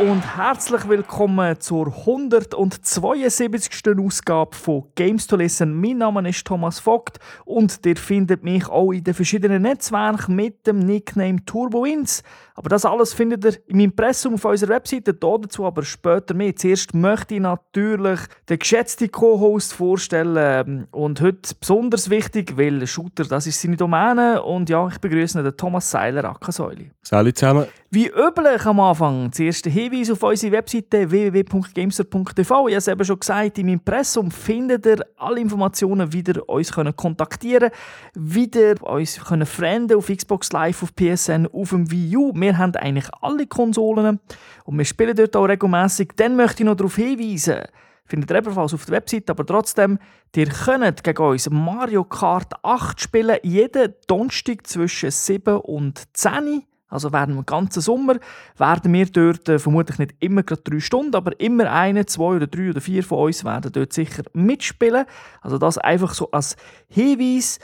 Und herzlich willkommen zur 172. Ausgabe von Games to Listen. Mein Name ist Thomas Vogt und ihr findet mich auch in den verschiedenen Netzwerken mit dem Nickname TurboWins. Aber das alles findet ihr im Impressum auf unserer Webseite, dazu aber später mehr. Zuerst möchte ich natürlich den geschätzten Co-Host vorstellen und heute besonders wichtig, weil Shooter, das ist seine Domäne und ja, ich begrüße den Thomas Seiler, Ackersäule. Salut zusammen. Wie üblich am Anfang, zuerst der Hinweis auf unsere Webseite www.gamester.tv. Ich habe es eben schon gesagt, im Impressum findet ihr alle Informationen, wie ihr uns kontaktieren könnt, wie ihr uns können auf Xbox Live, auf PSN, auf dem Wii U. Wir haben eigentlich alle Konsolen und wir spielen dort auch regelmäßig. Dann möchte ich noch darauf hinweisen, findet ihr ebenfalls auf der Webseite, aber trotzdem, ihr könnt gegen uns Mario Kart 8 spielen, jeden Donnerstag zwischen 7 und 10 Uhr. Also während dem ganzen Sommer werden wir dort äh, vermutlich nicht immer gerade drei Stunden, aber immer eine, zwei oder drei oder vier von uns werden dort sicher mitspielen. Also das einfach so als Hinweis.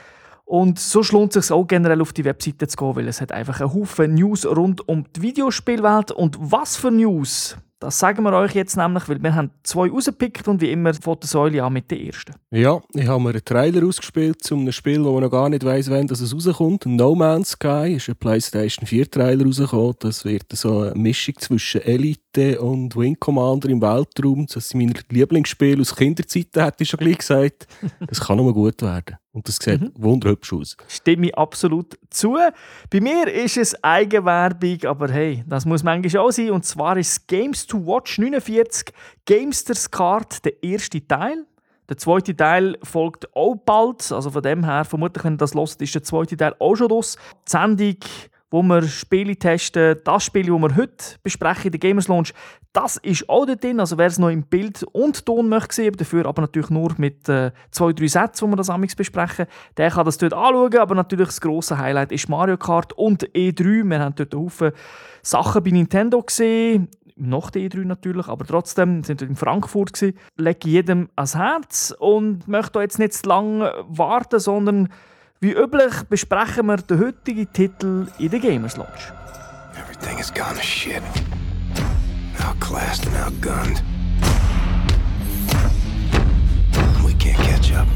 Und so lohnt es sich auch generell auf die Webseite zu gehen, weil es hat einfach einen Haufen News rund um die Videospielwelt. Und was für News? Das sagen wir euch jetzt nämlich, weil wir haben zwei rausgepickt und wie immer von der Säule an mit der ersten. Ja, ich habe mir einen Trailer ausgespielt zu einem Spiel, wo man noch gar nicht weiß, wann es rauskommt. No Man's Sky ist ein PlayStation 4 Trailer rausgekommen. Das wird so eine Mischung zwischen Elite und Wing Commander im Weltraum. Das sind meine Lieblingsspiele aus Kinderzeiten, hätte ich schon gleich gesagt. Das kann nur gut werden. Und das sieht mhm. wunderhübsch aus. Stimme ich absolut zu. Bei mir ist es Eigenwerbung, aber hey, das muss manchmal auch sein. Und zwar ist Games to Watch 49 Gamesters Card der erste Teil. Der zweite Teil folgt auch bald. Also von dem her, vermutlich, wenn ihr das hört, ist der zweite Teil auch schon los. Die Sendung wo wir Spiele testen. Das Spiel, das wir heute besprechen der Gamers Launch, das ist auch dort drin. Also wer es noch im Bild und Ton möchte sehen, dafür aber natürlich nur mit äh, zwei, drei Sätzen, wo wir das amigs besprechen, der kann das dort anschauen. Aber natürlich das grosse Highlight ist Mario Kart und E3. Wir haben dort Haufen Sachen bei Nintendo gesehen. Noch die E3 natürlich, aber trotzdem sind wir in Frankfurt gewesen. Lege jedem ans Herz und möchte jetzt nicht zu lange warten, sondern wie üblich besprechen wir den heutigen Titel in der Gamers Lodge. Everything has gone to shit. Outclassed and outgunned. We can't catch up.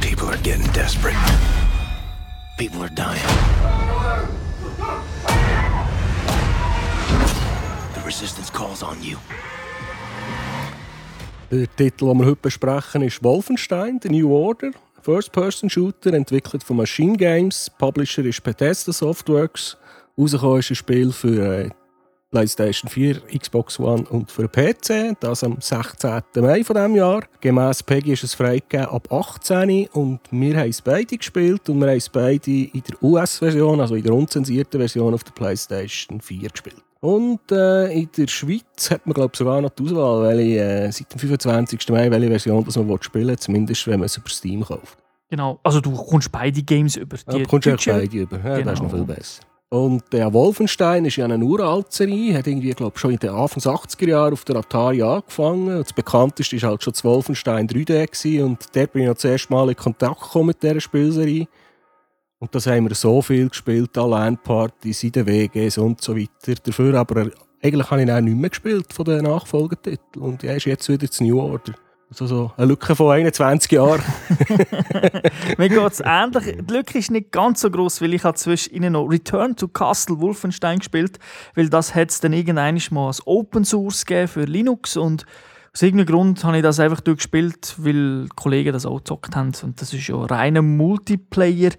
People are getting desperate. People are dying. The resistance calls on you. Der Titel, den wir heute besprechen, ist Wolfenstein, The New Order. First-Person-Shooter, entwickelt von Machine Games. Publisher ist Bethesda Softworks. Rausgekommen ist ein Spiel für äh, PlayStation 4, Xbox One und für PC. Das am 16. Mai von diesem Jahr. Gemäss Peggy ist es freigegeben ab 18 und wir haben es beide gespielt und wir haben es beide in der US-Version, also in der unzensierten Version auf der PlayStation 4 gespielt. Und äh, in der Schweiz hat man glaube sogar noch die Auswahl, welche, äh, seit dem 25. Mai, welche Version das man spielen will, zumindest wenn man es über Steam kauft. Genau, also du kommst beide Games über. Die ja, du kommst ja beide über, ja, genau. das ist noch viel besser. Und der Wolfenstein ist ja eine uralt Serie, hat irgendwie, glaube schon in den Anfang 80er Jahren auf der Atari angefangen. Und das bekannteste war halt schon das Wolfenstein 3D gewesen. und dort bin ich ja das erste Mal in Kontakt gekommen mit dieser Spielserie. Und das haben wir so viel gespielt, an Landpartys, in den WGs und so weiter. Dafür aber, eigentlich habe ich auch nicht mehr gespielt von den Nachfolgetiteln. Und er ist jetzt wieder das New Order. Also so eine Lücke von 21 Jahren. Mir geht es ähnlich. Die Lücke ist nicht ganz so groß, weil ich zwischen ihnen noch Return to Castle Wolfenstein gespielt weil das hat es dann irgendwann mal als Open Source für Linux und aus irgendeinem Grund habe ich das einfach durchgespielt, weil Kollegen das auch gezockt haben. Und das ist ja reiner Multiplayer,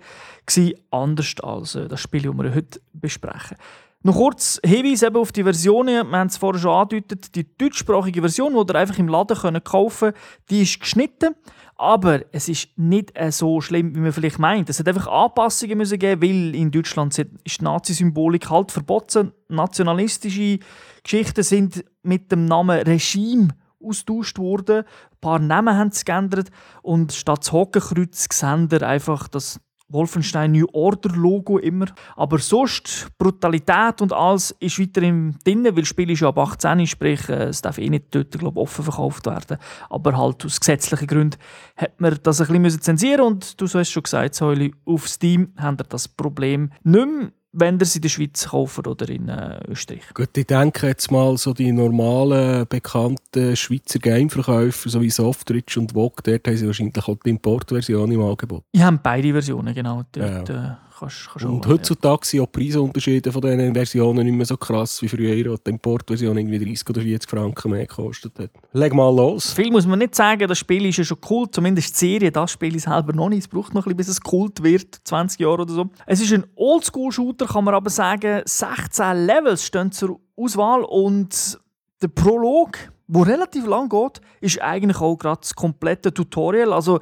gewesen, anders als äh, das Spiel, das wir heute besprechen. Noch kurz Hinweis eben auf die Versionen. Wir haben es vorher schon angedeutet. Die deutschsprachige Version, die ihr einfach im Laden kaufen könnt, die ist geschnitten. Aber es ist nicht äh, so schlimm, wie man vielleicht meint. Es hat einfach Anpassungen müssen geben, weil in Deutschland ist die Nazi-Symbolik halt verboten. Nationalistische Geschichten sind mit dem Namen Regime austauscht worden. Ein paar Namen haben sie geändert und statt das Hakenkreuz sehen einfach das Wolfenstein New Order Logo immer. Aber sonst, Brutalität und alles ist weiterhin drin, weil das Spiel ist ja ab 18, sprich, äh, es darf eh nicht dort glaub, offen verkauft werden. Aber halt aus gesetzlichen Gründen hat man das ein bisschen zensieren und du hast schon gesagt, Säule, auf Steam haben wir das Problem nicht mehr. Wenn ihr sie in der Schweiz kaufen oder in äh, Österreich. Gut, ich denke jetzt mal so die normalen, bekannten Schweizer Gameverkäufer, so wie Softrich und Vogue, dort haben sie wahrscheinlich auch die Importversion im Angebot. Ich habe beide Versionen, genau. Dort, ja. äh, kannst, kannst und heutzutage sind auch die Preisunterschiede von diesen Versionen nicht mehr so krass wie früher, wo die Importversion irgendwie 30 oder 40 Franken mehr gekostet hat. Leg mal los. Viel muss man nicht sagen, das Spiel ist ja schon kult, zumindest die Serie, das Spiel ist selber noch nicht. Es braucht noch ein bisschen, bis es kult wird, 20 Jahre oder so. Es ist ein Oldschool-Shooter, kann man aber sagen. 16 Levels stehen zur Auswahl und der Prolog, der relativ lang geht, ist eigentlich auch gerade das komplette Tutorial. Also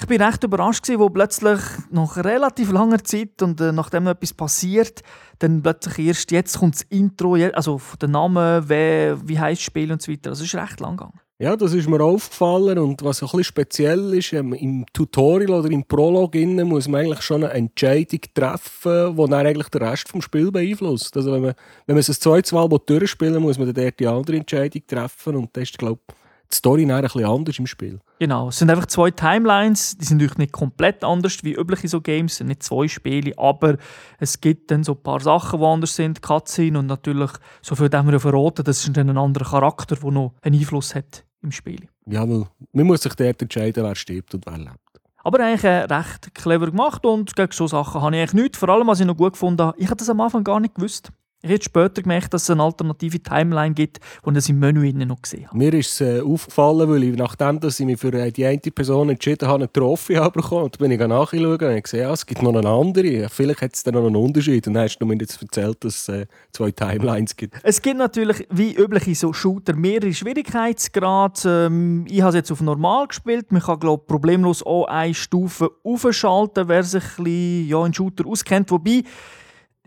ich bin recht überrascht gewesen, wo plötzlich nach relativ langer Zeit und äh, nachdem etwas passiert, dann plötzlich erst jetzt kommt das Intro, also der Name, wer, wie heißt das Spiel und so weiter. Also ist recht lang gegangen. Ja, das ist mir aufgefallen und was ein bisschen speziell ist, ähm, im Tutorial oder im Prolog muss man eigentlich schon eine Entscheidung treffen, die dann eigentlich den Rest des Spiels beeinflusst. Also wenn man, wenn man es ein zweites Mal durchspielen muss man dann die andere Entscheidung treffen und das ist, glaube ich, die Story ein bisschen anders im Spiel. Genau, es sind einfach zwei Timelines, die sind natürlich nicht komplett anders wie übliche so Games, es sind nicht zwei Spiele, aber es gibt dann so ein paar Sachen, die anders sind, Cutscene und natürlich, so viel haben wir ja verraten, das ist dann ein anderer Charakter, der noch einen Einfluss hat im Spiel. Ja, weil man muss sich dort entscheiden, wer stirbt und wer lebt. Aber eigentlich äh, recht clever gemacht und gegen so Sachen habe ich eigentlich nichts. Vor allem, was ich noch gut gefunden habe, ich habe das am Anfang gar nicht gewusst. Ich habe später gemerkt, dass es eine alternative Timeline gibt und das im Menü noch gesehen habe. Mir ist es äh, aufgefallen, weil ich, nachdem dass ich mich für äh, die eine Person entschieden habe, eine Trophy bekommen und bin ich nachschauen und habe gesehen, ja, es gibt noch eine andere. Vielleicht hat es dann noch einen Unterschied. Und dann hast du mir jetzt erzählt, dass es äh, zwei Timelines gibt. Es gibt natürlich, wie üblich in so Shooter, mehrere Schwierigkeitsgrade. Ähm, ich habe es jetzt auf normal gespielt. Man kann, glaube problemlos auch eine Stufe aufschalten, wer sich ein bisschen, ja, in Shooter auskennt. Wobei,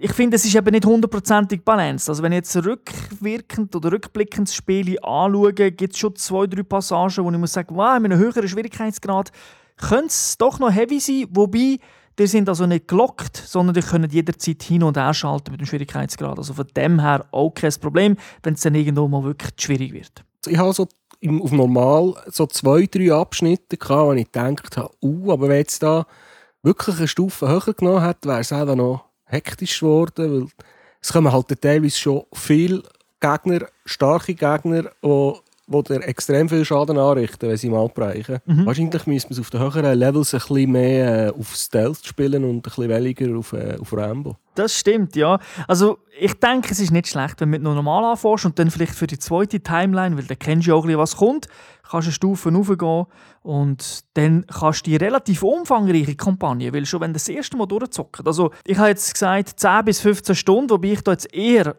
ich finde, es ist eben nicht hundertprozentig balanced. Also wenn ich jetzt rückwirkend oder rückblickend das Spiel anschaue, gibt es schon zwei, drei Passagen, wo ich muss sagen, wow, mit einem höheren Schwierigkeitsgrad könnte es doch noch heavy sein, wobei die sind also nicht gelockt, sondern die können jederzeit hin und her schalten mit dem Schwierigkeitsgrad. Also von dem her auch kein Problem, wenn es dann irgendwo mal wirklich schwierig wird. Ich habe so auf normal so zwei, drei Abschnitte gehabt, wo ich gedacht habe, uh, aber wenn jetzt da wirklich eine Stufe höher genommen hätte, wäre es auch noch hektisch geworden, weil es kommen halt teilweise schon viele Gegner, starke Gegner, die die dir extrem viel Schaden anrichten, wenn sie mal brechen. Mhm. Wahrscheinlich müsste man es auf den höheren Levels ein bisschen mehr äh, auf Stealth spielen und ein bisschen weniger auf, äh, auf Rambo. Das stimmt, ja. Also ich denke, es ist nicht schlecht, wenn du mit normal anfängst und dann vielleicht für die zweite Timeline, weil dann kennst du auch ein bisschen, was kommt, kannst du Stufen raufgehen und dann kannst du die relativ umfangreiche Kampagne, weil schon wenn du das erste Mal durchzockt, also ich habe jetzt gesagt 10 bis 15 Stunden, wobei ich da jetzt eher,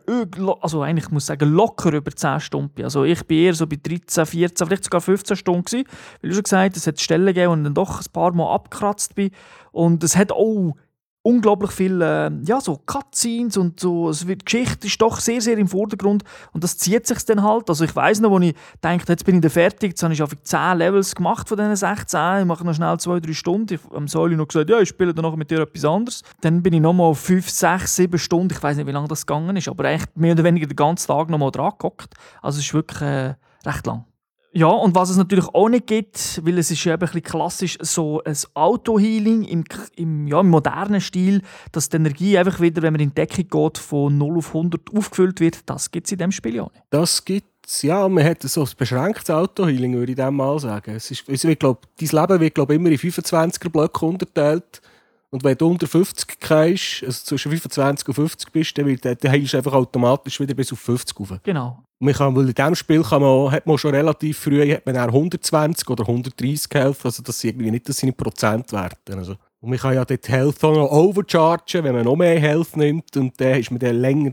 also eigentlich muss ich sagen, locker über 10 Stunden bin. Also ich bin eher so bei 13, 14, vielleicht sogar 15 Stunden gewesen, weil ich schon gesagt es hat Stellen gegeben und dann doch ein paar Mal abgekratzt bin und es hat auch unglaublich viele äh, ja, so Cutscenes und so. Es wird, die Geschichte ist doch sehr, sehr im Vordergrund und das zieht sich dann halt. Also ich weiß noch, wo ich denke, jetzt bin ich fertig, jetzt habe ich einfach 10 Levels gemacht von diesen 16, ich mache noch schnell 2-3 Stunden. Ich habe Säule noch gesagt, ja, ich spiele dann noch mit dir etwas anderes. Dann bin ich nochmal auf 5, 6, 7 Stunden, ich weiß nicht, wie lange das gegangen ist, aber echt mehr oder weniger den ganzen Tag nochmal dran gehockt. Also es ist wirklich äh, recht lang. Ja, und was es natürlich auch nicht gibt, weil es ist ja eben ein bisschen klassisch so ein Auto-Healing im, im, ja, im modernen Stil, dass die Energie einfach wieder, wenn man in die Decke geht, von 0 auf 100 aufgefüllt wird, das gibt es in diesem Spiel ja nicht. Das gibt es, ja, man hat so ein beschränktes Auto-Healing, würde ich dem mal sagen. Es ist, es wird, glaub, dein Leben wird glaub, immer in 25er-Blöcke unterteilt und wenn du unter 50 gehst, also zwischen 25 und 50 bist, dann, wird, dann heilst du einfach automatisch wieder bis auf 50 rauf. Genau. Man kann, weil in diesem Spiel kann man, hat man schon relativ früh hat man 120 oder 130 Health, also das sind irgendwie nicht das seine Prozentwerte. Also. Und man kann ja dort Health auch noch overchargen, wenn man noch mehr Health nimmt und dann ist man dann länger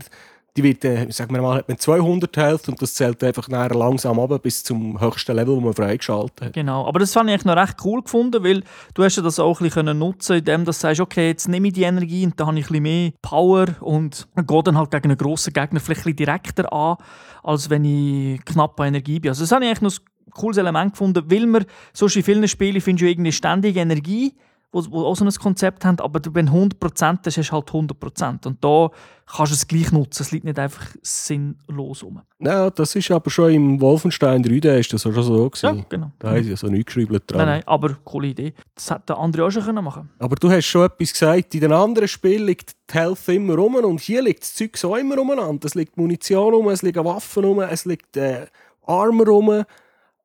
die wird, äh, sagen wir mal, hat man 200 Health und das zählt einfach nachher langsam ab bis zum höchsten Level, das man freigeschaltet hat. Genau, aber das fand ich noch recht cool gefunden, weil du hast ja das auch ein bisschen nutzen indem du sagst, okay, jetzt nehme ich die Energie und dann habe ich ein bisschen mehr Power und gehe dann halt gegen einen grossen Gegner vielleicht ein bisschen direkter an, als wenn ich knapp an Energie bin. Also das habe ich eigentlich noch ein cooles Element gefunden, weil man, so in vielen Spielen findest du irgendwie ständig Energie die auch so ein Konzept haben, aber wenn 100% hast, hast du halt 100%. Und da kannst du es gleich nutzen. Es liegt nicht einfach sinnlos rum. Ja, das ist aber schon im Wolfenstein 3D ist das schon so gewesen. Ja, genau. Da haben sie so nichts geschrieben dran. Nein, nein, aber coole Idee. Das hätte der andere auch schon können machen Aber du hast schon etwas gesagt, in den anderen Spielen liegt die Health immer rum und hier liegt das Zeug so immer umeinander. Es liegt Munition rum, es liegen Waffen rum, es liegt äh, Armor rum.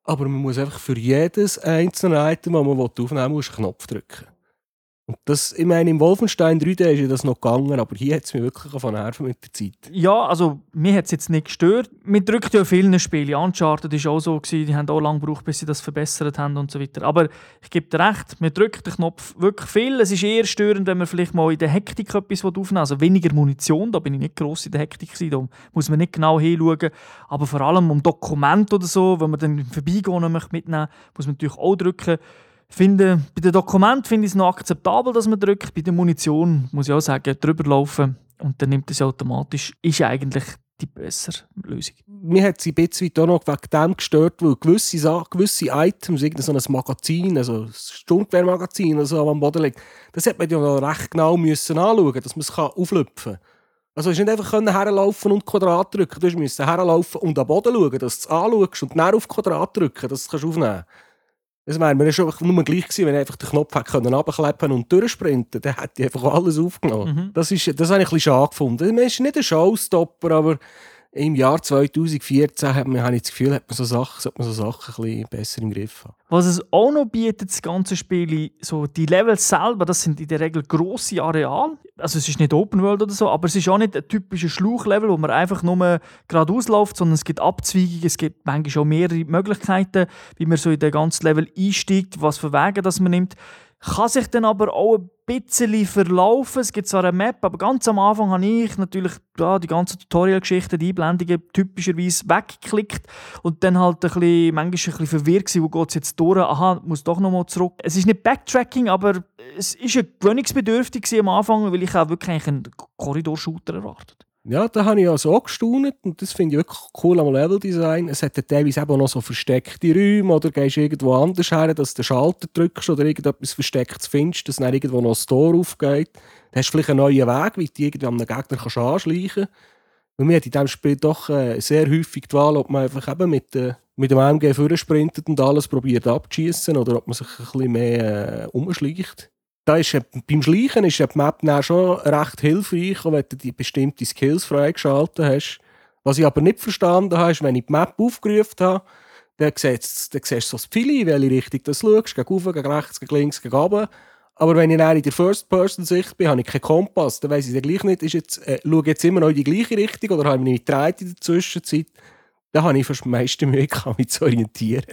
Aber man muss einfach für jedes einzelne Item, das man aufnehmen will, einen Knopf drücken. Und das, ich meine, im Wolfenstein 3D ist ja das noch gegangen, aber hier hat es mich wirklich von nerven mit der Zeit. Ja, also mir hat es jetzt nicht gestört. Man drückt ja vielen Spielen. Uncharted war auch so, gewesen. die haben auch lange gebraucht, bis sie das verbessert haben und so weiter. Aber ich gebe dir recht, man drückt den Knopf wirklich viel. Es ist eher störend, wenn man vielleicht mal in der Hektik etwas aufnehmen. Also weniger Munition, da bin ich nicht gross in der Hektik gewesen, da muss man nicht genau hinschauen. Aber vor allem um Dokumente oder so, wenn man dann vorbeigehen möchte mitnehmen, muss man natürlich auch drücken finde, bei den Dokumenten finde ich es noch akzeptabel, dass man drückt. Bei der Munition muss ich auch sagen, drüber laufen und dann nimmt es automatisch. Ist eigentlich die bessere Lösung. Mir hat sie ein bisschen auch noch wegen dem gestört, weil gewisse, Sachen, gewisse Items, so ein Magazin, also ein Sturmgewehrmagazin oder so am Boden liegt, das hat man ja noch recht genau müssen anschauen, dass man es auflöpfen kann. Also du nicht einfach herlaufen und Quadrat drücken, du musst herlaufen und am Boden schauen, dass du es anschaust und dann auf Quadrat drücken, dass du es aufnehmen kannst. Das wäre mir schon nur gleich gewesen, wenn ich einfach den Knopf hätte können abkleppen und durchsprinten Dann hätte ich einfach alles aufgenommen. Mhm. Das, ist, das habe ich ein bisschen schade gefunden. Es ist nicht ein Showstopper, aber im Jahr 2014 hat man, habe ich das Gefühl, hat man so Sachen, sollte man so Sachen ein bisschen besser im Griff haben. Was es auch noch bietet, das ganze Spiel, so die Levels selber, das sind in der Regel grosse Areale. Also es ist nicht Open World oder so, aber es ist auch nicht ein typischer Schluchlevel, wo man einfach nur geradeaus läuft, sondern es gibt Abzweigungen, es gibt manchmal auch mehrere Möglichkeiten, wie man so in den ganzen Level einsteigt, was für Wege das man nimmt. Kann sich dann aber auch ein bisschen verlaufen. Es gibt zwar eine Map, aber ganz am Anfang habe ich natürlich ja, die ganzen Tutorial-Geschichten, die Einblendungen typischerweise weggeklickt und dann halt ein bisschen, manchmal ein bisschen verwirrt wo geht es jetzt durch? Aha, muss doch nochmal zurück. Es ist nicht Backtracking, aber es ist ein gewöhnungsbedürftig am Anfang, weil ich auch wirklich einen Korridorshooter erwartet ja, da habe ich also auch gestaunt und das finde ich wirklich cool am Leveldesign. Es hat teilweise eben noch so versteckte Räume oder gehst irgendwo anders her, dass du den Schalter drückst oder irgendetwas Verstecktes findest, dass dann irgendwo noch ein Tor aufgeht. Dann hast du vielleicht einen neuen Weg, wie du irgendwie an einen Gegner kannst anschleichen kannst. Und mir hat in diesem Spiel doch äh, sehr häufig die Wahl, ob man einfach eben mit, äh, mit dem AMG vorsprintet und alles probiert abzuschießen oder ob man sich ein bisschen mehr äh, umschleicht da ist, beim Schleichen ist die Map dann schon recht hilfreich, wenn du die bestimmte Skills freigeschaltet hast. Was ich aber nicht verstanden habe, ist, wenn ich die Map aufgerufen habe, dann siehst, dann siehst du so Pfeil, in welche Richtung du schaust, gegen oben, gegen rechts, gegen links, gegen oben. Aber wenn ich in der First-Person-Sicht bin, habe ich keinen Kompass. Dann weiss ich gleich nicht, ist jetzt, äh, schaue jetzt immer noch in die gleiche Richtung oder habe ich mich gedreht in der Zwischenzeit. Da habe ich fast am meisten Mühe mich zu orientieren.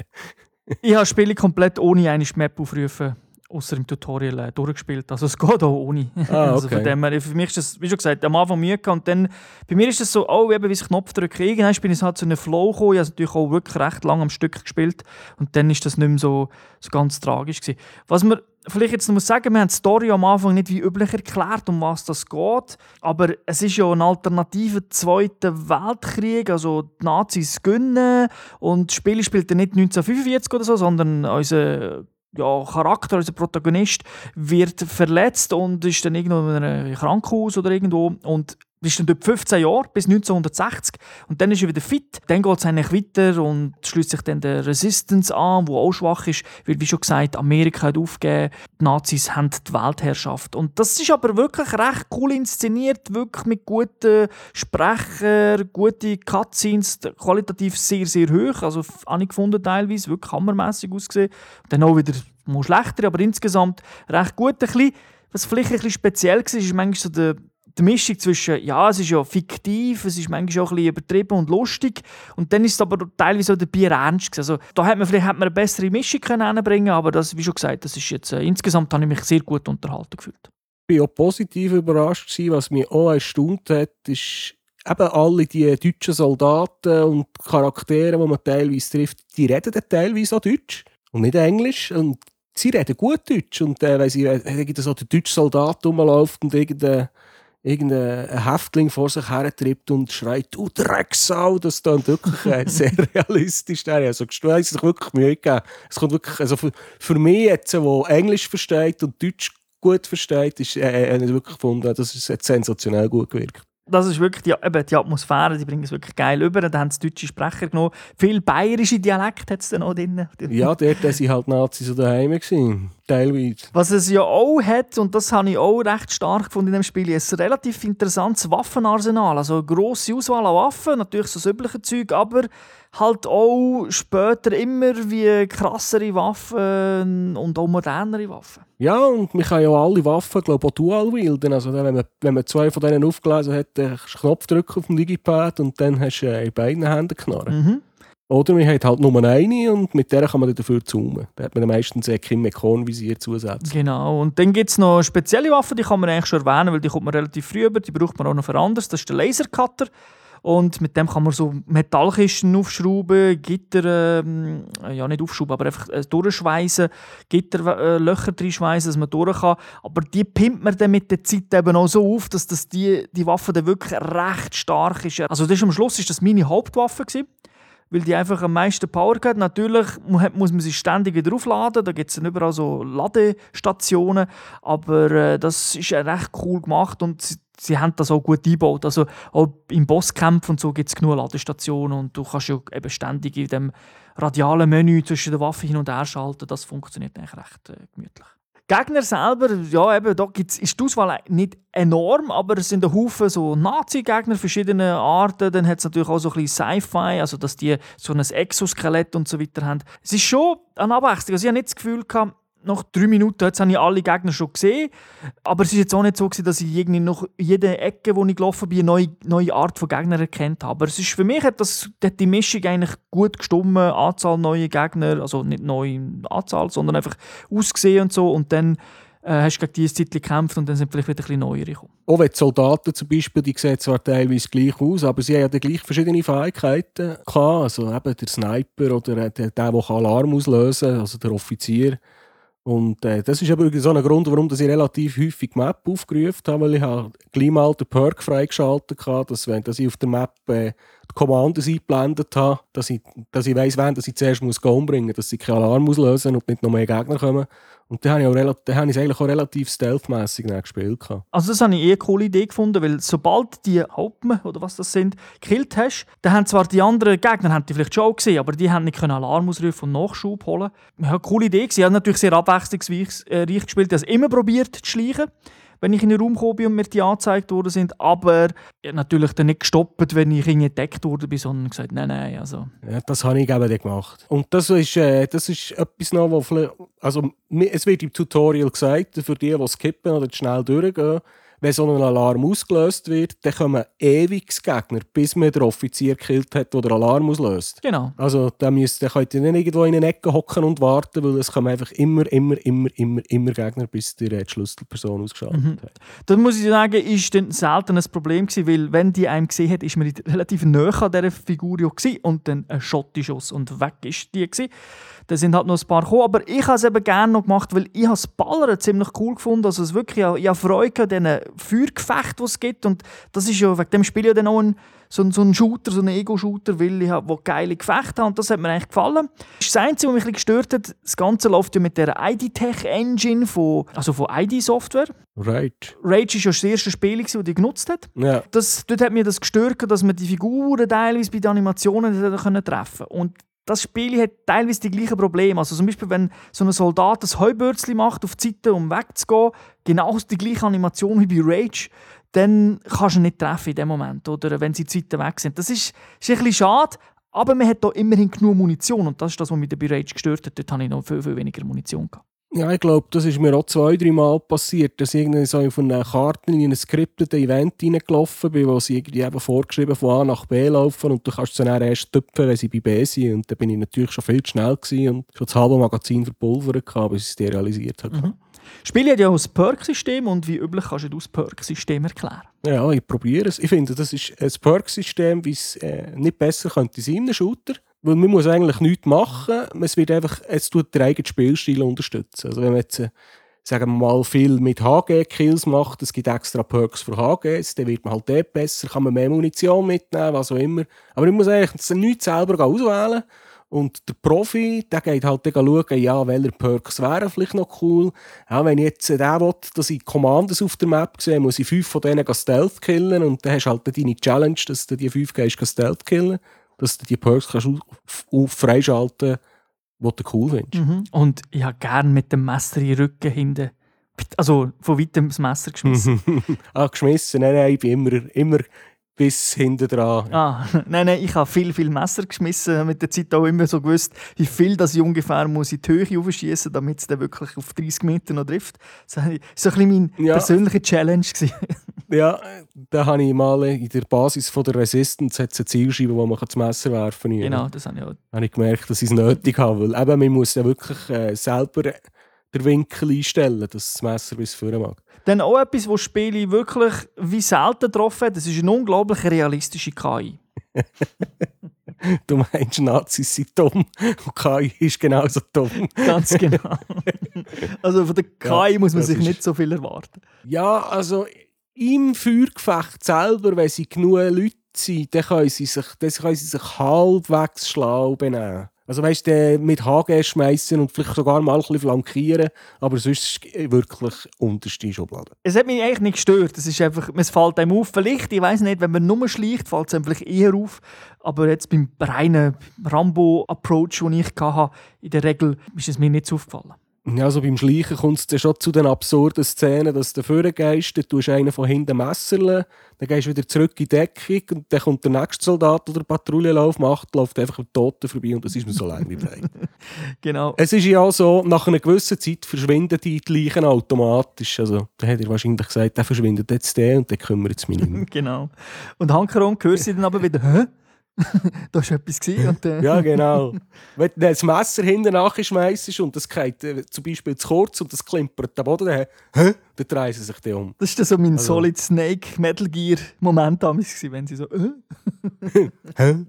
ich habe das Spiel komplett ohne eine Map aufrufen außer im Tutorial äh, durchgespielt. Also es geht auch ohne. Ah, okay. also von dem her, für mich ist das, wie schon gesagt, am Anfang Mühe und dann, bei mir ist es so, oh, eben, wie ich Knopf drücke, irgendwann bin ich halt zu einem Flow gekommen, ich habe natürlich auch wirklich recht lange am Stück gespielt und dann ist das nicht mehr so, so ganz tragisch gewesen. Was man vielleicht jetzt noch muss sagen, wir haben die Story am Anfang nicht wie üblich erklärt, um was das geht, aber es ist ja eine alternative Zweiten Weltkrieg, also die Nazis gönnen und das Spiel spielt ja nicht 1945 oder so, sondern unser ja, Charakter, unser Protagonist, wird verletzt und ist dann irgendwo in einem Krankenhaus oder irgendwo und ist dann dort 15 Jahre, bis 1960. Und dann ist er wieder fit. Dann geht es eigentlich weiter und schließt sich dann der Resistance an, wo auch schwach ist, weil, wie schon gesagt, Amerika hat aufgegeben, die Nazis haben die Weltherrschaft. Und das ist aber wirklich recht cool inszeniert, wirklich mit guten Sprechern, guten Cutscenes, qualitativ sehr, sehr hoch. Also habe ich gefunden teilweise, wirklich hammermäßig ausgesehen. dann auch wieder mal schlechter, aber insgesamt recht gut. Ein bisschen, was vielleicht ein bisschen speziell war, ist manchmal so der die Mischung zwischen, ja, es ist ja fiktiv, es ist manchmal auch ein bisschen übertrieben und lustig und dann ist es aber teilweise auch der Bier ernst Also da hätte man vielleicht hat man eine bessere Mischung können aber das, wie schon gesagt, das ist jetzt, äh, insgesamt habe ich mich sehr gut unterhalten gefühlt. Ich war auch positiv überrascht, gewesen, was mich auch erstaunt hat, ist eben alle die deutschen Soldaten und Charaktere, die man teilweise trifft, die reden teilweise auch Deutsch und nicht Englisch und sie reden gut Deutsch und äh, wenn sie, äh, so der deutsche Soldat rumläuft und irgendein irgendein Häftling vor sich hertreibt und schreit, du Drecksau, das ist dann wirklich äh, sehr realistisch. Also, du hast sich wirklich Mühe gegeben. Es kommt wirklich, also für, für mich jetzt, der Englisch versteht und Deutsch gut versteht, ist äh, äh, wirklich gefunden, das ist sensationell gut gewirkt das ist wirklich die, eben die Atmosphäre, die bringen es wirklich geil über. Da haben sie deutsche Sprecher genommen. Viel bayerische Dialekt hat es dann auch drin. Ja, dort waren halt Nazis so daheim. Gewesen, teilweise. Was es ja auch hat, und das habe ich auch recht stark gefunden in dem Spiel, ist ein relativ interessantes Waffenarsenal. Also eine grosse Auswahl an Waffen, natürlich so das übliche Zeug, aber halt auch später immer wie krassere Waffen und auch modernere Waffen. Ja, und man kann ja alle Waffen, glaube ich, auch dual wielden. Also wenn man, wenn man zwei von denen aufgelesen hat, dann kannst du Knopf drücken auf dem Digipad und dann hast du in beiden Händen Knarren. Mhm. Oder man hat halt nur eine und mit der kann man dafür zoomen. Da hat man meistens kein Mekon-Visier zusätzlich. Genau. Und dann gibt es noch spezielle Waffen, die kann man eigentlich schon erwähnen, weil die kommt man relativ früh über. Die braucht man auch noch für anderes. Das ist der Lasercutter. Und mit dem kann man so Metallkisten aufschrauben, Gitter, ähm, ja nicht aufschrauben, aber einfach äh, durchschweißen, Gitterlöcher äh, reinschweißen, dass man durch kann. Aber die pimpt man dann mit der Zeit eben auch so auf, dass das die, die Waffe dann wirklich recht stark ist. Also das ist, am Schluss ist das meine Hauptwaffe gewesen weil die einfach am meisten Power hat. Natürlich muss man sie ständig wieder aufladen, da gibt es überall so Ladestationen, aber äh, das ist recht cool gemacht und sie, sie haben das auch gut eingebaut. Also auch im Bosskämpfen und so gibt es genug Ladestationen und du kannst ja eben ständig in dem radialen Menü zwischen den Waffen hin und her schalten. Das funktioniert eigentlich recht äh, gemütlich. Gegner selber, ja, eben, da gibt's, ist die Auswahl nicht enorm, aber es sind ein Haufen so Nazi-Gegner verschiedener Arten. Dann hat es natürlich auch so ein bisschen Sci-Fi, also dass die so ein Exoskelett und so weiter haben. Es ist schon eine Abwechslung. Also ich habe nicht das Gefühl gehabt, nach drei Minuten jetzt habe ich alle Gegner schon gesehen. Aber es ist jetzt auch nicht so, dass ich irgendwie noch jede Ecke, wo ich gelaufen bin, eine neue, neue Art von Gegner erkannt habe. Aber es ist, für mich hat, das, hat die Mischung eigentlich gut gestimmt. Anzahl neue Gegner, also nicht neue Anzahl, sondern einfach ausgesehen und so. Und dann äh, hast du gegen diese Zeit gekämpft und dann sind vielleicht wieder ein bisschen neuere gekommen. Auch wenn die Soldaten zum Beispiel, die sehen zwar teilweise gleich aus, aber sie haben ja gleich verschiedene Fähigkeiten gehabt. Also eben der Sniper oder der, der, der Alarm auslösen kann, also der Offizier. Und äh, das ist aber so ein Grund, warum ich relativ häufig Map aufgerufen habe, weil ich habe gleich mal den Perk freigeschaltet habe, dass, wenn, dass ich auf der Map äh, die Commandos eingeblendet habe, dass ich, dass ich weiss, wann dass ich zuerst umbringen muss, dass sie keinen Alarm auslösen und nicht noch mehr Gegner kommen. Und dann habe ich, habe ich es eigentlich auch relativ stealthmässig gespielt. Also das habe ich eh eine coole Idee gefunden, weil sobald die Hauptmann, oder was das sind, gekillt hast, dann haben zwar die anderen Gegner, haben die vielleicht schon gesehen, aber die haben nicht Alarm ausrufen und Nachschub holen. Ja, coole Idee. Sie haben natürlich sehr abwechslungsreich äh, gespielt. Ich habe immer probiert zu schleichen wenn ich in den Raum gekommen und mir die angezeigt worden sind, aber natürlich dann nicht gestoppt, wenn ich entdeckt wurde sondern gesagt, nein, nein, also. Ja, das habe ich eben gemacht. Und das ist, äh, das ist etwas noch, wo also es wird im Tutorial gesagt, für die, die skippen oder schnell durchgehen, wenn so ein Alarm ausgelöst wird, dann kommen ewig Gegner, bis man den Offizier gekillt hat, der den Alarm auslöst. Genau. Also da, müsst, da könnt ihr nicht irgendwo in eine Ecke hocken und warten, weil es kommen einfach immer, immer, immer, immer, immer Gegner, bis die Schlüsselperson ausgeschaltet mhm. hat. Das muss ich sagen, ist dann selten ein Problem gewesen, weil wenn die einem gesehen hat, ist man relativ nah an dieser Figur gewesen, und dann ein Schotteschuss und weg ist die gewesen. Da sind halt noch ein paar gekommen, aber ich habe es eben gerne noch gemacht, weil ich das Ballern ziemlich cool gefunden Also es wirklich, ich habe Freude an diesen Feuergefechten, die es gibt und das ist ja, wegen dem Spiel ja dann auch ein, so, ein, so ein Shooter, so ein Ego-Shooter, weil ich habe, geile Gefechte haben und das hat mir eigentlich gefallen. Das, ist das Einzige, was mich ein bisschen gestört hat, das Ganze läuft ja mit der ID-Tech-Engine von, also von ID-Software. Right. Rage ist ja das erste Spiel, das die genutzt hat. Ja. Das, dort hat mir das gestört, dass man die Figuren teilweise bei den Animationen treffen konnte. Und das Spiel hat teilweise die gleichen Probleme. Also zum Beispiel, wenn so ein Soldat ein Heubürzli macht auf die Seite, um wegzugehen, genau die gleiche Animation wie bei Rage, dann kannst du ihn nicht treffen in dem Moment, oder wenn sie die Seiten weg sind. Das ist, ist ein bisschen schade, aber man hat hier immerhin genug Munition und das ist das, was mich bei Rage gestört hat. Dort hatte ich noch viel, viel weniger Munition. Gehabt. Ja, ich glaube, das ist mir auch zwei, drei Mal passiert, dass ich irgendwie so auf einer Karte in ein skriptete Event reingelaufen bin, wo sie irgendwie eben vorgeschrieben von A nach B laufen und du kannst sie dann erst töpfen, wenn sie bei B sind. Und dann bin ich natürlich schon viel zu schnell und schon das halbe Magazin verpulvert, bis ich es realisiert habe. Mhm. Spiel hat ja auch ein Perk-System und wie üblich kannst du das Perk-System erklären. Ja, ich probiere es. Ich finde, das ist ein Perk-System, wie es äh, nicht besser könnte sein, ein Shooter. Weil man muss eigentlich nichts machen. Es, wird einfach, es tut den eigenen Spielstil unterstützen. Also wenn man jetzt äh, sagen wir mal, viel mit HG-Kills macht, es gibt extra Perks für HGs, dann wird man halt dort besser, kann man mehr Munition mitnehmen, was auch immer. Aber ich muss eigentlich nichts selber auswählen. Und der Profi, der geht halt dann schauen, ja, welche Perks wären vielleicht noch cool. Ja, wenn ich jetzt den will, dass ich Commanders auf der Map sehe, muss ich fünf von denen Stealth killen. Und dann hast du halt deine Challenge, dass du die fünf gehst, Stealth killen. Dass du die Perks kannst auf, auf freischalten kannst, die du cool findest. Mhm. Und ich habe gerne mit dem Messer in den Rücken hinten. Also von weitem das Messer geschmissen. ah, geschmissen? Nein, nein, ich bin immer, immer bis hinten dran. Ah, nein, nein, ich habe viel, viel Messer geschmissen. Mit der Zeit auch immer so gewusst, wie viel das ich ungefähr muss in die Höhe aufschießen muss, damit es dann wirklich auf 30 Meter noch trifft. Das war so ein bisschen mein ja. persönlicher Challenge. ja, da habe ich mal in der Basis von der Resistance eine Zielscheibe, wo man das Messer werfen kann. Genau, das habe ich auch. habe ich gemerkt, dass ich es nötig habe. Weil eben, man muss ja wirklich äh, selber den Winkel einstellen, dass das Messer bis vorne mag. Dann auch etwas, das Spiele wirklich wie selten getroffen hat, das ist eine unglaublich realistische KI. du meinst, Nazis sind dumm und KI ist genauso dumm. Ganz genau. Also von der KI ja, muss man sich ist... nicht so viel erwarten. Ja, also im Feuergefecht selber, wenn sie genug Leute sind, dann können sie sich, dann können sie sich halbwegs schlau benehmen. Also weißt du, mit HG schmeißen und vielleicht sogar mal ein bisschen flankieren, aber sonst ist es wirklich unterste Schublade. Es hat mich eigentlich nicht gestört. Es ist einfach, es fällt einem auf. Vielleicht, ich weiß nicht, wenn man nur schleicht, fällt es einem vielleicht eher auf. Aber jetzt beim reinen Rambo-Approach, den ich hatte, in der Regel ist es mir nicht aufgefallen. Ja, also beim Schleichen kommt es schon zu den absurden Szenen, dass du vorne gehst, dann tust du einen von hinten messerle, dann gehst du wieder zurück in die Deckung und dann kommt der nächste Soldat oder Patrouillenlauf macht, läuft einfach am Toten vorbei und das ist mir so lange wie breit. genau. Es ist ja auch so, nach einer gewissen Zeit verschwinden die Leichen automatisch. Also, da hat er wahrscheinlich gesagt, der verschwindet jetzt der und dann kümmert es mich nicht mehr. genau. Und Hankerum hörst du dann aber wieder, hä? da war etwas. Und, äh. ja, genau. Wenn du das Messer hinten nachschmeißt und das geht äh, zum Beispiel zu kurz und das klimpert am Boden, dann, hä? dann drehen sie sich dann um. Das war so mein also. Solid Snake Metal Gear Moment damals, wenn sie so. Äh?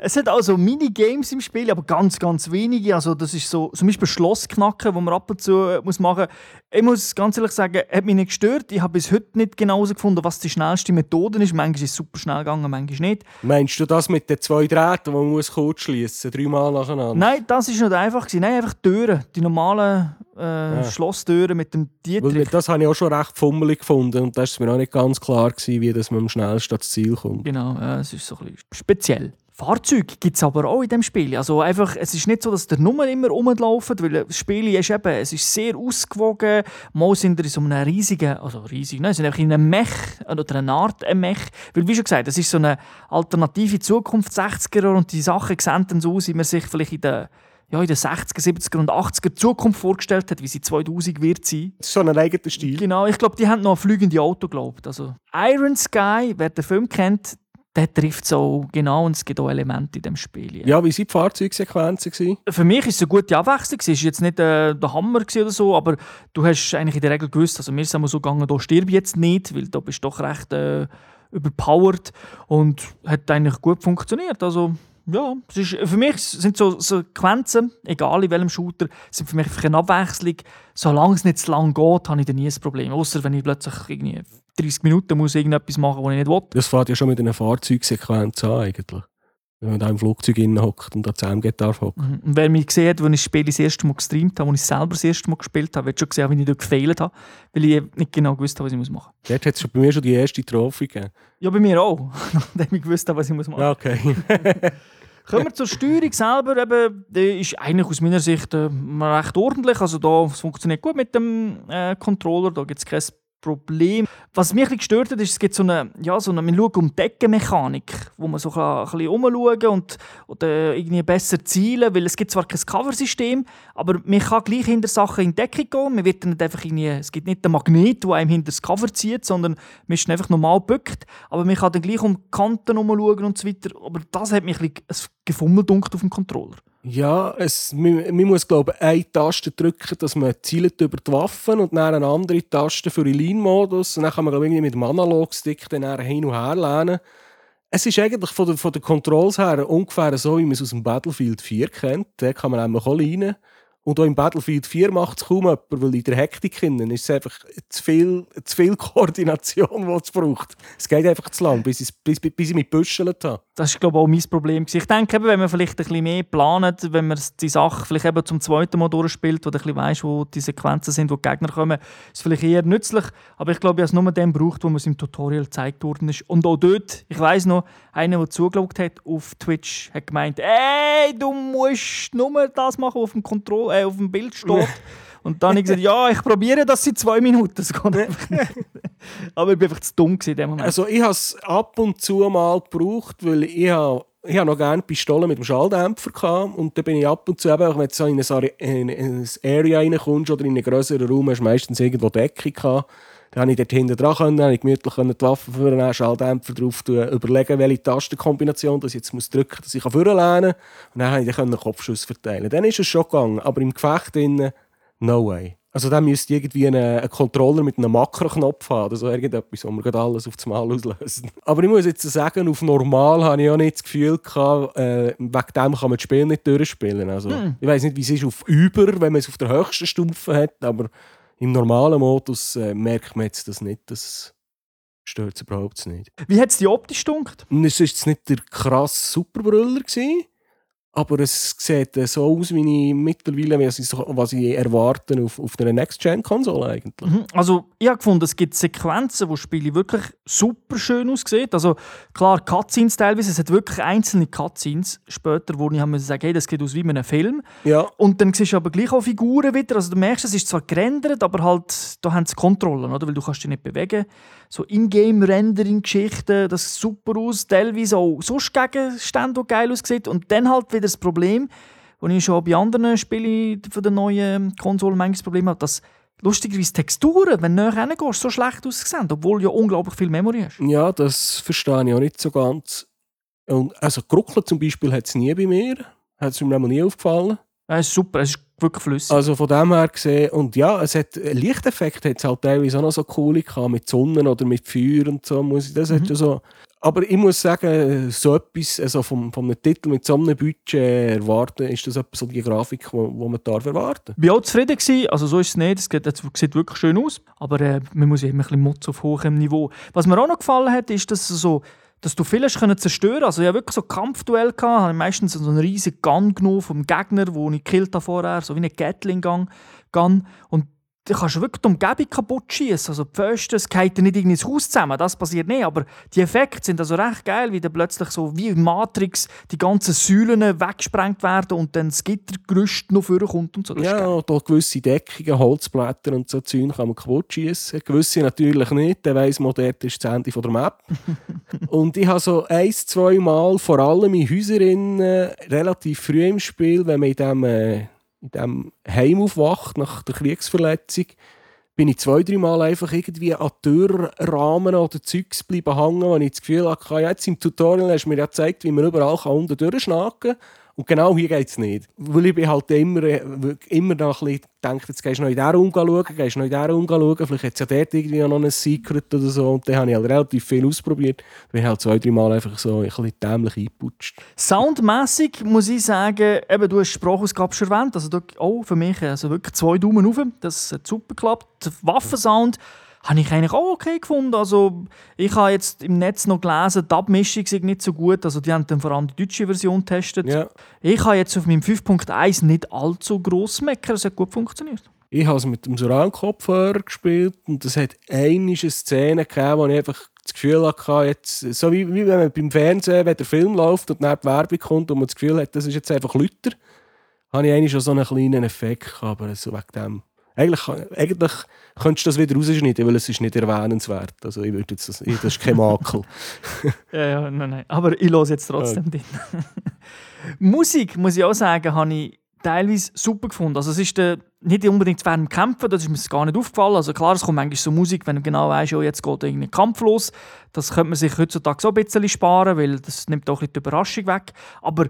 es hat also Minigames im Spiel, aber ganz, ganz wenige. Also das ist so, zum Beispiel Schlossknacken, wo man ab und zu äh, muss machen muss. Ich muss ganz ehrlich sagen, hat mich nicht gestört. Ich habe bis heute nicht genau herausgefunden, was die schnellste Methode ist. Manchmal ist es super schnell gegangen, manchmal nicht. Meinst du das mit den zwei Drähten, die man muss kurz schließen dreimal nacheinander? Nein, das ist nicht einfach. Nein, einfach Türen. Die normalen äh, ja. Schlosstüren mit dem Dietrich. Das habe ich auch schon recht fummelig gefunden und das war mir auch nicht ganz klar, gewesen, wie das man am schnellsten ans Ziel kommt. Genau, ja, es ist so ein bisschen speziell. Fahrzeuge gibt es aber auch in dem Spiel. Also einfach, es ist nicht so, dass der Nummer immer rumlaufen, weil das Spiel ist eben, es ist sehr ausgewogen. Mal sind wir in so einem riesigen, also riesig, nein, sind einfach in einem Mech oder einer Art Mech. Weil wie schon gesagt, es ist so eine alternative Zukunft 60er und die Sachen sehen dann so aus, wie man sich vielleicht in der ja, in den 60er, 70er und 80er Zukunft vorgestellt hat, wie sie 2000 wird sein. Das ist schon ein eigener Stil. Genau, ich glaube, die haben noch ein fliegende Auto geglaubt. Also Iron Sky, wer den Film kennt, der trifft so genau und es gibt auch Elemente in dem Spiel. Ja, ja wie waren die Fahrzeugsequenzen? Für mich war es eine gute Abwechslung. Es war jetzt nicht äh, der Hammer oder so, aber du hast eigentlich in der Regel gewusst, also mir ist es so gegangen, da stirb jetzt nicht, weil da bist du doch recht äh, überpowered und hat eigentlich gut funktioniert. Also ja, es ist, für mich sind so Sequenzen, egal in welchem Shooter, sind für mich einfach eine Abwechslung. Solange es nicht zu lang geht, habe ich dann nie ein Problem. Außer wenn ich plötzlich irgendwie 30 Minuten muss irgendetwas machen, was ich nicht will. Das fährt ja schon mit einer Fahrzeugsequenz an eigentlich. Wenn man da im Flugzeug hockt und da zusammen geht darf mhm. Und wer mich gesehen hat, als ich das Spiel das erste Mal gestreamt habe, als ich es selber das erste Mal gespielt habe, wird schon gesehen, wie ich dort gefehlt habe, weil ich nicht genau gewusst habe, was ich machen muss. Dort hat es bei mir schon die erste Trophy gegeben. Ja, bei mir auch. Nachdem ich gewusst habe, was ich machen muss. Okay. Kommen wir zur Steuerung selber. Eben, die ist eigentlich aus meiner Sicht äh, recht ordentlich. Also da, es funktioniert gut mit dem äh, Controller. Da gibt es kein Problem. Was mich ein gestört hat, ist, es gibt so eine, ja, so eine man schaut um Deckenmechanik, wo man so ein bisschen umschauen und oder irgendwie besser zielen, weil es gibt zwar kein Coversystem, aber man kann gleich hinter Sachen in Deckung gehen. Man wird nicht einfach irgendwie, es gibt nicht den Magnet, der einem hinter das Cover zieht, sondern man ist einfach normal gebückt, aber man kann dann gleich um die Kanten umschauen und so weiter. Aber das hat mich ein bisschen gefummelt auf dem Controller. Ja, es, man, man muss glaube ich eine Taste drücken, dass man zielt über die Waffen und dann eine andere Taste für den Lean-Modus. Und dann kann man glaube ich mit dem Analog-Stick hin und her lernen. Es ist eigentlich von den, von Controls her ungefähr so, wie man es aus dem Battlefield 4 kennt. Da kann man einfach auch leinen. Und auch im Battlefield 4 macht es kaum jemand, weil in der Hektik innen ist es einfach zu viel, zu viel Koordination, die es braucht. Es geht einfach zu lang, bis ich, bis, bis ich mich büschelt habe. Das ist, glaube ich, auch mein Problem. Ich denke, eben, wenn man vielleicht ein bisschen mehr plant, wenn man die Sache vielleicht eben zum zweiten Mal durchspielt, wo du ein bisschen weißt, wo die Sequenzen sind, wo die Gegner kommen, ist vielleicht eher nützlich. Aber ich glaube, ich habe es nur dem braucht, wo man es im Tutorial gezeigt worden ist. Und auch dort, ich weiß noch, einer, der zugeschaut hat auf Twitch, hat gemeint, ey, du musst nur das machen, was auf dem Control äh, auf dem Bild steht. Und dann habe ich gesagt, ja, ich probiere das in zwei Minuten. Das geht einfach nicht. Aber ich war einfach zu dumm in dem Moment. Also ich habe es ab und zu mal gebraucht, weil ich habe ich habe noch gerne Pistolen mit dem Schalldämpfer gehabt. und dann bin ich ab und zu eben, wenn du so in eine, Area reinkommst oder in einen größeren Raum, hast du meistens irgendwo Deckung gehabt. Dann konnte ich dort hinten dran, können, dann ich gemütlich die Waffe vornehmen, Schalldämpfer drauf tun, überlegen, welche Tastenkombination ich jetzt muss drücken muss, dass ich vorlehnen kann. Und dann konnte ich einen Kopfschuss verteilen. Dann ist es schon gegangen, aber im Gefecht innen, no way. Also dann müsste irgendwie einen, einen Controller mit einem Makroknopf haben oder so irgendetwas, wo wir alles auf das Mal auslösen. Aber ich muss jetzt sagen, auf normal habe ich auch nicht das Gefühl gehabt, äh, wegen dem kann man das Spiel nicht durchspielen. Also, hm. Ich weiß nicht, wie es ist auf über, wenn man es auf der höchsten Stufe hat, aber im normalen Modus äh, merkt man jetzt das nicht. Das stört es überhaupt nicht. Wie hat es die optisch gedunkt? Es war jetzt nicht der krasse Superbrüller. Gewesen. Aber es sieht so aus, wie ich mittlerweile was ich, erwarte auf, auf der Next-Gen-Konsole eigentlich. Mhm. Also ich habe gefunden, es gibt Sequenzen, wo Spiele wirklich super schön aussehen. Also klar, Cutscenes teilweise, es hat wirklich einzelne Cutscenes später, wo ich habe sagen, hey, das sieht aus wie in einem Film. Ja. Und dann siehst du aber gleich auch Figuren wieder. Also du merkst, es ist zwar gerendert, aber halt, da haben sie Kontrollen, oder? weil du kannst dich nicht bewegen. So Ingame-Rendering-Geschichten, das sieht super aus. Teilweise auch sonst Gegenstände, die geil aussehen. Und dann halt wieder das Problem, das ich schon bei anderen Spielen von der neuen Konsole manchmal das Problem habe, dass lustigerweise Texturen, wenn du näher reingehst, so schlecht aussehen, obwohl du ja unglaublich viel Memory hast. Ja, das verstehe ich auch nicht so ganz. Und also Gruckeln zum Beispiel hat es nie bei mir. Hat es mir nie aufgefallen. Ja, ist super, es ist wirklich flüssig. Also von dem her gesehen, und ja, es hat Lichteffekte hat es halt teilweise auch noch so coole gehabt, mit Sonnen oder mit Feuer und so. Das mhm. hat ja so aber ich muss sagen, so etwas also vom, vom Titel mit so einem Budget erwarten, ist das so die Grafik, die man darf erwarten Ich war auch zufrieden. Also so ist es nicht. Es sieht wirklich schön aus. Aber äh, man muss immer ein bisschen Mutz auf hohem Niveau. Was mir auch noch gefallen hat, ist, dass so dass du vieles können zerstören Also ich hatte wirklich so Kampfduell, gehabt, habe meistens so einen riesigen Gun genommen vom Gegner, den ich gekillt habe so wie einen Gatling-Gun. Und du kannst wirklich die Umgebung kaputt schießen. Also die Pfosten, es geht nicht irgendwie ins Haus zusammen, das passiert nicht. Aber die Effekte sind also recht geil, wie dann plötzlich so wie in Matrix die ganzen Säulen weggesprengt werden und dann das Gittergerüst noch vorkommt und so. Das ja, da gewisse Deckungen, Holzblätter und so Zeug kann man kaputt schießen. Gewisse natürlich nicht, dann weiss man, dort ist das Ende der Map. und ich habe so ein, zwei Mal, vor allem in Häusern, relativ früh im Spiel, wenn man in diesem... Äh, in diesem Heim aufwacht nach der Kriegsverletzung, bin ich zwei, drei Mal einfach irgendwie an Türrahmen oder Zeugs bleiben hängen, wo ich das Gefühl hatte, jetzt im Tutorial hast du mir ja gezeigt, wie man überall unten durchschnacken kann. Und genau hier geht es nicht. Weil ich bin halt immer, äh, immer noch ein bisschen gedacht, jetzt gehst du noch in diesen Raum schauen, gehst noch in diesen Raum schauen, vielleicht hat es ja dort irgendwie noch ein Secret oder so. Und dann habe ich halt relativ viel ausprobiert. Bin halt zwei, drei Mal einfach so ein bisschen dämlich eingeputscht. Soundmässig muss ich sagen, eben, du hast Sprachausgabe schon erwähnt, also auch für mich also wirklich zwei Daumen rauf, das hat super geklappt. Waffensound habe ich eigentlich auch okay gefunden. Also, ich habe jetzt im Netz noch gelesen, die Abmischung ist nicht so gut. Also, die haben dann vor allem die deutsche Version getestet. Ja. Ich habe jetzt auf meinem 5.1 nicht allzu gross meckern. Es hat gut funktioniert. Ich habe es mit dem Surround-Kopfhörer gespielt und es hat eine Szene gegeben, wo ich einfach das Gefühl hatte, jetzt, so wie, wie wenn man beim Fernsehen, wenn der Film läuft und dann die Werbung kommt und man das Gefühl hat, das ist jetzt einfach Lüter, habe ich eigentlich schon so einen kleinen Effekt aber so wegen dem eigentlich, eigentlich könntest du das wieder rausschneiden, weil es ist nicht erwähnenswert. Also ich würde jetzt das, das ist kein Makel. ja, ja, nein, nein. Aber ich höre jetzt trotzdem ja. Musik, muss ich auch sagen, habe ich teilweise super gefunden. Also es ist äh, nicht unbedingt während dem Kämpfen, das ist mir gar nicht aufgefallen. Also klar, es kommt manchmal so Musik, wenn du genau weißt, oh, jetzt geht irgendein Kampf los. Das könnte man sich heutzutage so ein bisschen sparen, weil das nimmt auch ein bisschen die Überraschung weg. Aber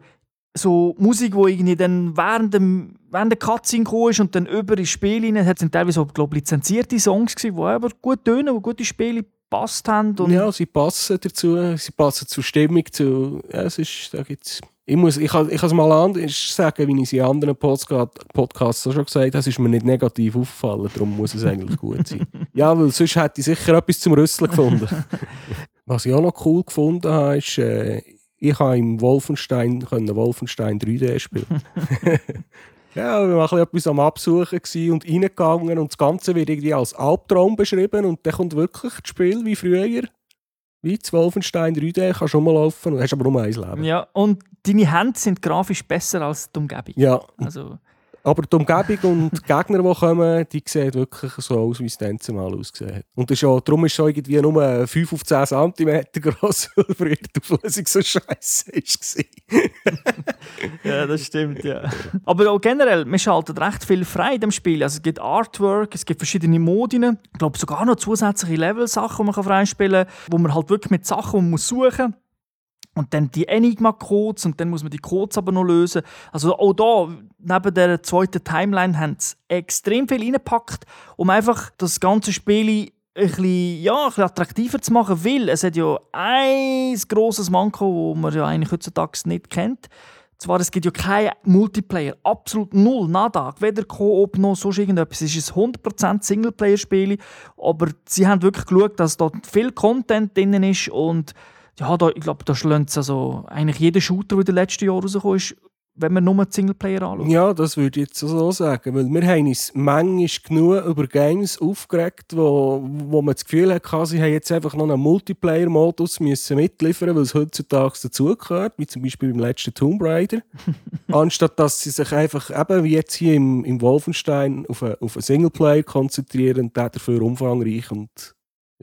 so Musik, die irgendwie dann während, dem, während der Cutscene ist und dann über ins Spiel hinein, hat sind teilweise auch, glaube lizenzierte Songs gewesen, die aber gut tönen, die gute Spiele passt haben. ja, sie passen dazu, sie passen zur Stimmung, zu, ja, es ist, da gibt's ich muss, ich kann, ich kann es mal anders sagen, wie ich es in anderen Podcasts auch schon gesagt habe, es ist mir nicht negativ aufgefallen, darum muss es eigentlich gut sein. Ja, weil sonst hätte ich sicher etwas zum Rüsseln gefunden. Was ich auch noch cool gefunden habe, ist, äh, ich habe im Wolfenstein, können Wolfenstein 3D spielen. ja, wir waren etwas am Absuchen und reingegangen und das Ganze wird irgendwie als Albtraum beschrieben und dann kommt wirklich das Spiel wie früher wie das Wolfenstein 3D kannst du laufen und hast aber nur ein Leben. Ja, und deine Hände sind grafisch besser als die Umgebung. Ja. Also, aber die Umgebung und die Gegner, die kommen, die sehen wirklich so aus, wie es dann mal ausgesehen hat. Und ist auch, darum ist schon irgendwie nur 5 auf 10 cm groß, weil früher die Auflösung so scheiße war. ja, das stimmt, ja. Aber auch generell, man schaltet recht viel frei in dem Spiel. Also es gibt Artwork, es gibt verschiedene Modinen. Ich glaube sogar noch zusätzliche Level-Sachen, die man freispielen kann, wo man halt wirklich mit Sachen suchen muss und dann die Enigma-Codes und dann muss man die Codes aber noch lösen. Also auch da, neben der zweiten Timeline, haben sie extrem viel reingepackt, um einfach das ganze Spiel ein bisschen, ja, ein bisschen attraktiver zu machen, weil es hat ja ein grosses Manko, das man ja eigentlich heutzutage nicht kennt. Zwar, es gibt ja keinen Multiplayer, absolut null, nada, weder Koop noch sonst irgendetwas. Es ist ein 100% Singleplayer-Spiel, aber sie haben wirklich geschaut, dass dort viel Content drin ist und ja, da, ich glaube, da schlägt also eigentlich jeder Shooter, der in den letzten Jahren rausgekommen ist, wenn man nur Singleplayer anschaut. Ja, das würde ich jetzt so sagen. Weil wir haben uns manchmal genug über Games aufgeregt, wo, wo man das Gefühl hat, sie haben jetzt einfach noch einen Multiplayer-Modus mitliefern weil es heutzutage dazugehört, wie zum Beispiel beim letzten Tomb Raider. Anstatt dass sie sich einfach eben wie jetzt hier im, im Wolfenstein auf einen, auf einen Singleplayer konzentrieren und den dafür umfangreich und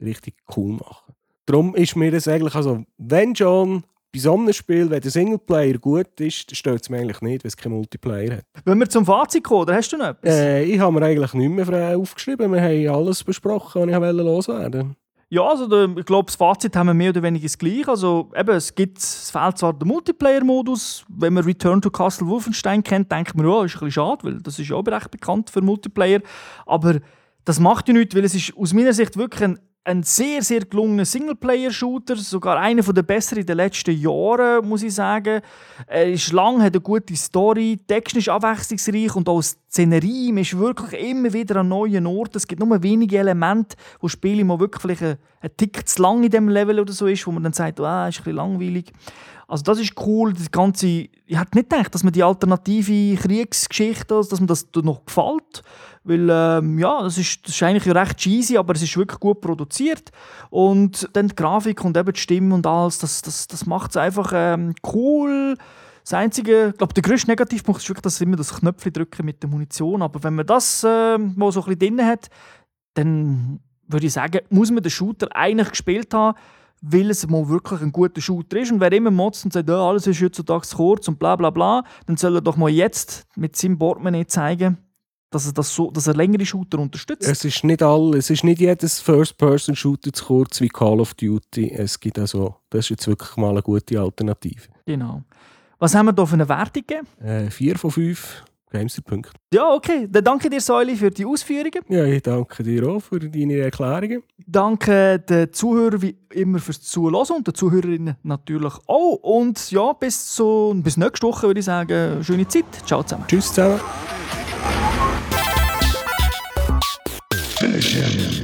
richtig cool machen. Darum ist mir das eigentlich, also wenn schon bei so einem Spiel, wenn der Singleplayer gut ist, stört es mir eigentlich nicht, wenn es keinen Multiplayer hat. Wenn wir zum Fazit kommen, oder hast du noch etwas? Äh, ich habe mir eigentlich nicht mehr frei aufgeschrieben. Wir haben alles besprochen, was ich loswerden wollte. Ja, also ich glaube, das Fazit haben wir mehr oder weniger das gleiche. Also eben, es, gibt, es fehlt zwar der Multiplayer-Modus. Wenn man Return to Castle Wolfenstein kennt, denkt man, ja, ist ein bisschen schade, weil das ist ja auch recht bekannt für Multiplayer. Aber das macht ja nichts, weil es ist aus meiner Sicht wirklich ein ein sehr, sehr gelungener Singleplayer-Shooter, sogar einer der besseren in den letzten Jahren, muss ich sagen. Er ist lang, hat eine gute Story, technisch abwechslungsreich und auch Szenerie. Man ist wirklich immer wieder an neuen Orten. Es gibt nur wenige Elemente, wo Spiele mal wirklich vielleicht ein, ein Tick zu lang in dem Level oder so ist, wo man dann sagt, ah, ist ein bisschen langweilig. Also das ist cool, das ganze, ich hätte nicht gedacht, dass mir die alternative Kriegsgeschichte, dass mir das noch gefällt, weil ähm, ja, das ist, das ist eigentlich recht cheesy, aber es ist wirklich gut produziert und dann die Grafik und eben die Stimme und alles, das, das, das macht es einfach ähm, cool. Das einzige, ich glaube, der größte Negativpunkt ist wirklich, dass immer das Knöpfchen drücken mit der Munition, aber wenn man das äh, mal so ein bisschen drin hat, dann würde ich sagen, muss man den Shooter eigentlich gespielt haben, weil es mal wirklich ein guter Shooter ist. Und wer immer motzt und sagt, ja, alles ist heutzutage kurz und bla bla bla, dann soll er doch mal jetzt mit seinem Portemonnaie zeigen, dass er, das so, dass er längere Shooter unterstützt. Es ist nicht all, es ist nicht jedes First-Person-Shooter zu kurz wie Call of Duty. Es gibt also, das ist jetzt wirklich mal eine gute Alternative. Genau. Was haben wir da für eine Wertung? Äh, vier von fünf. Gamester.punkt. Ja, okay. Dann danke dir, Säuli, für die Ausführungen. Ja, ich danke dir auch für deine Erklärungen. Danke den Zuhörern wie immer fürs Zuhören und den Zuhörerinnen natürlich auch. Und ja, bis, zu, bis nächste Woche würde ich sagen, schöne Zeit. Ciao zusammen. Tschüss zusammen. Jim.